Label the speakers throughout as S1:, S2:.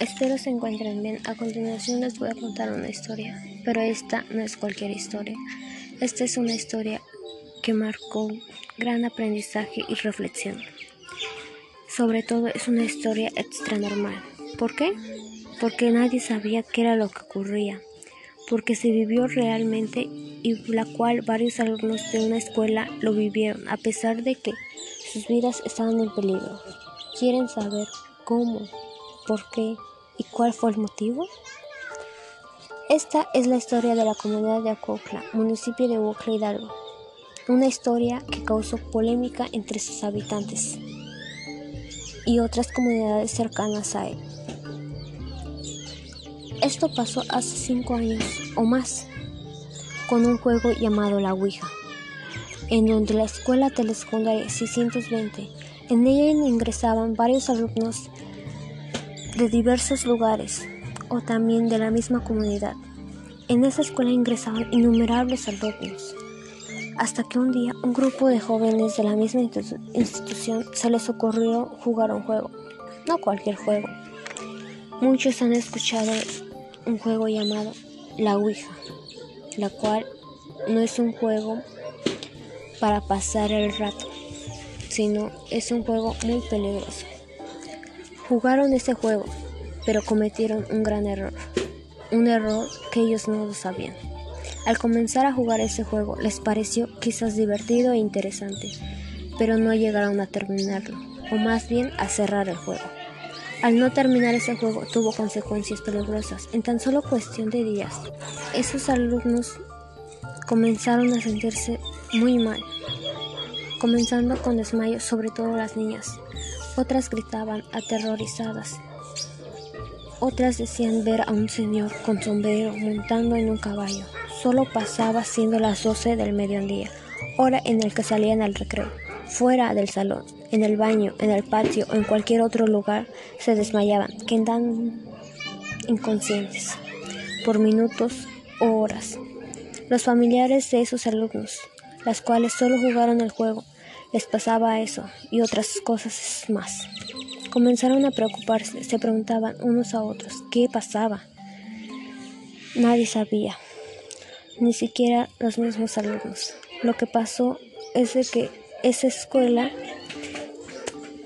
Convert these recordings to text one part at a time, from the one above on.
S1: Espero se encuentren bien. A continuación les voy a contar una historia, pero esta no es cualquier historia. Esta es una historia que marcó gran aprendizaje y reflexión. Sobre todo es una historia extra normal. ¿Por qué? Porque nadie sabía qué era lo que ocurría, porque se vivió realmente y la cual varios alumnos de una escuela lo vivieron a pesar de que sus vidas estaban en peligro. ¿Quieren saber cómo, por qué y cuál fue el motivo? Esta es la historia de la comunidad de Acocla, municipio de Huocla Hidalgo. Una historia que causó polémica entre sus habitantes y otras comunidades cercanas a él. Esto pasó hace cinco años o más con un juego llamado La Ouija, en donde la escuela telesecundaria 620, en ella ingresaban varios alumnos de diversos lugares o también de la misma comunidad. En esa escuela ingresaban innumerables alumnos, hasta que un día un grupo de jóvenes de la misma institución se les ocurrió jugar un juego, no cualquier juego. Muchos han escuchado un juego llamado La Ouija la cual no es un juego para pasar el rato, sino es un juego muy peligroso. Jugaron ese juego, pero cometieron un gran error, un error que ellos no lo sabían. Al comenzar a jugar ese juego les pareció quizás divertido e interesante, pero no llegaron a terminarlo, o más bien a cerrar el juego. Al no terminar ese juego tuvo consecuencias peligrosas. En tan solo cuestión de días, esos alumnos comenzaron a sentirse muy mal, comenzando con desmayos, sobre todo las niñas. Otras gritaban aterrorizadas. Otras decían ver a un señor con sombrero montando en un caballo. Solo pasaba siendo las 12 del mediodía, hora en el que salían al recreo. Fuera del salón, en el baño, en el patio o en cualquier otro lugar, se desmayaban, quedando inconscientes por minutos o horas. Los familiares de esos alumnos, las cuales solo jugaron el juego, les pasaba eso y otras cosas más. Comenzaron a preocuparse, se preguntaban unos a otros qué pasaba. Nadie sabía, ni siquiera los mismos alumnos. Lo que pasó es de que esa escuela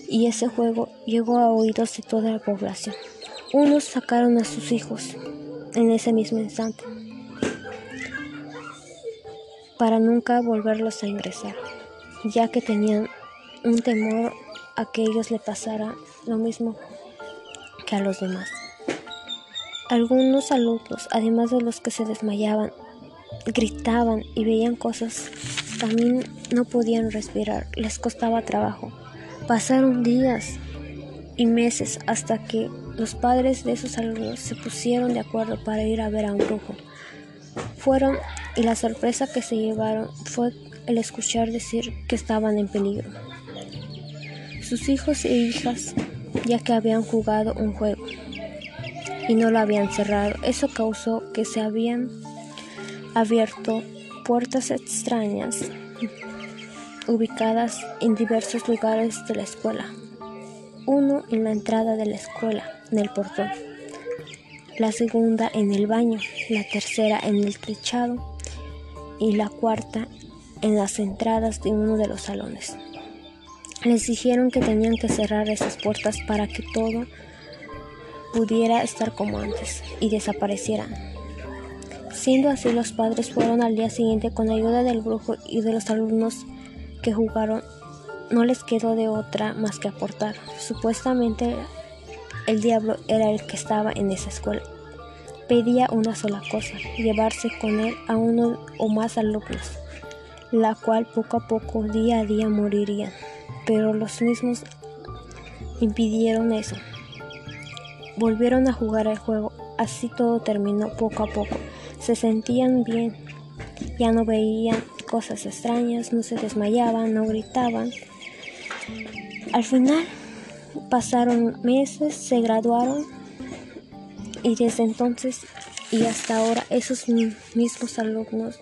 S1: y ese juego llegó a oídos de toda la población. Unos sacaron a sus hijos en ese mismo instante para nunca volverlos a ingresar, ya que tenían un temor a que ellos le pasara lo mismo que a los demás. Algunos alumnos, además de los que se desmayaban, gritaban y veían cosas, también no podían respirar, les costaba trabajo. Pasaron días y meses hasta que los padres de esos alumnos se pusieron de acuerdo para ir a ver a un brujo. Fueron y la sorpresa que se llevaron fue el escuchar decir que estaban en peligro. Sus hijos e hijas, ya que habían jugado un juego y no lo habían cerrado, eso causó que se habían abierto puertas extrañas ubicadas en diversos lugares de la escuela. Uno en la entrada de la escuela, en el portón. La segunda en el baño, la tercera en el techado y la cuarta en las entradas de uno de los salones. Les dijeron que tenían que cerrar esas puertas para que todo pudiera estar como antes y desaparecieran. Siendo así, los padres fueron al día siguiente con ayuda del brujo y de los alumnos que jugaron no les quedó de otra más que aportar. Supuestamente el diablo era el que estaba en esa escuela. Pedía una sola cosa, llevarse con él a uno o más alumnos, la cual poco a poco, día a día morirían. Pero los mismos impidieron eso. Volvieron a jugar el juego, así todo terminó poco a poco. Se sentían bien, ya no veían cosas extrañas, no se desmayaban, no gritaban. Al final pasaron meses, se graduaron y desde entonces y hasta ahora esos mismos alumnos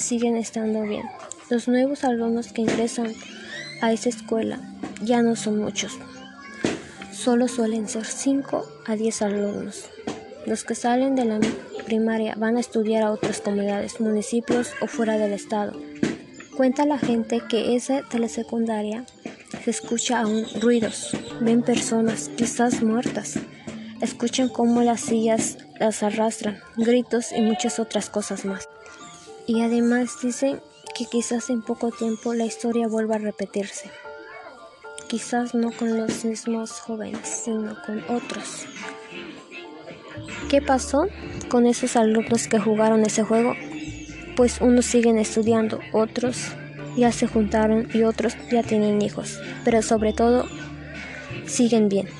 S1: siguen estando bien. Los nuevos alumnos que ingresan a esa escuela ya no son muchos. solo suelen ser 5 a 10 alumnos. Los que salen de la primaria van a estudiar a otras comunidades, municipios o fuera del estado. Cuenta la gente que esa telesecundaria se escucha aún ruidos, ven personas, quizás muertas, escuchan cómo las sillas las arrastran, gritos y muchas otras cosas más. Y además dicen que quizás en poco tiempo la historia vuelva a repetirse. Quizás no con los mismos jóvenes, sino con otros. ¿Qué pasó con esos alumnos que jugaron ese juego? Pues unos siguen estudiando, otros ya se juntaron y otros ya tienen hijos, pero sobre todo siguen bien.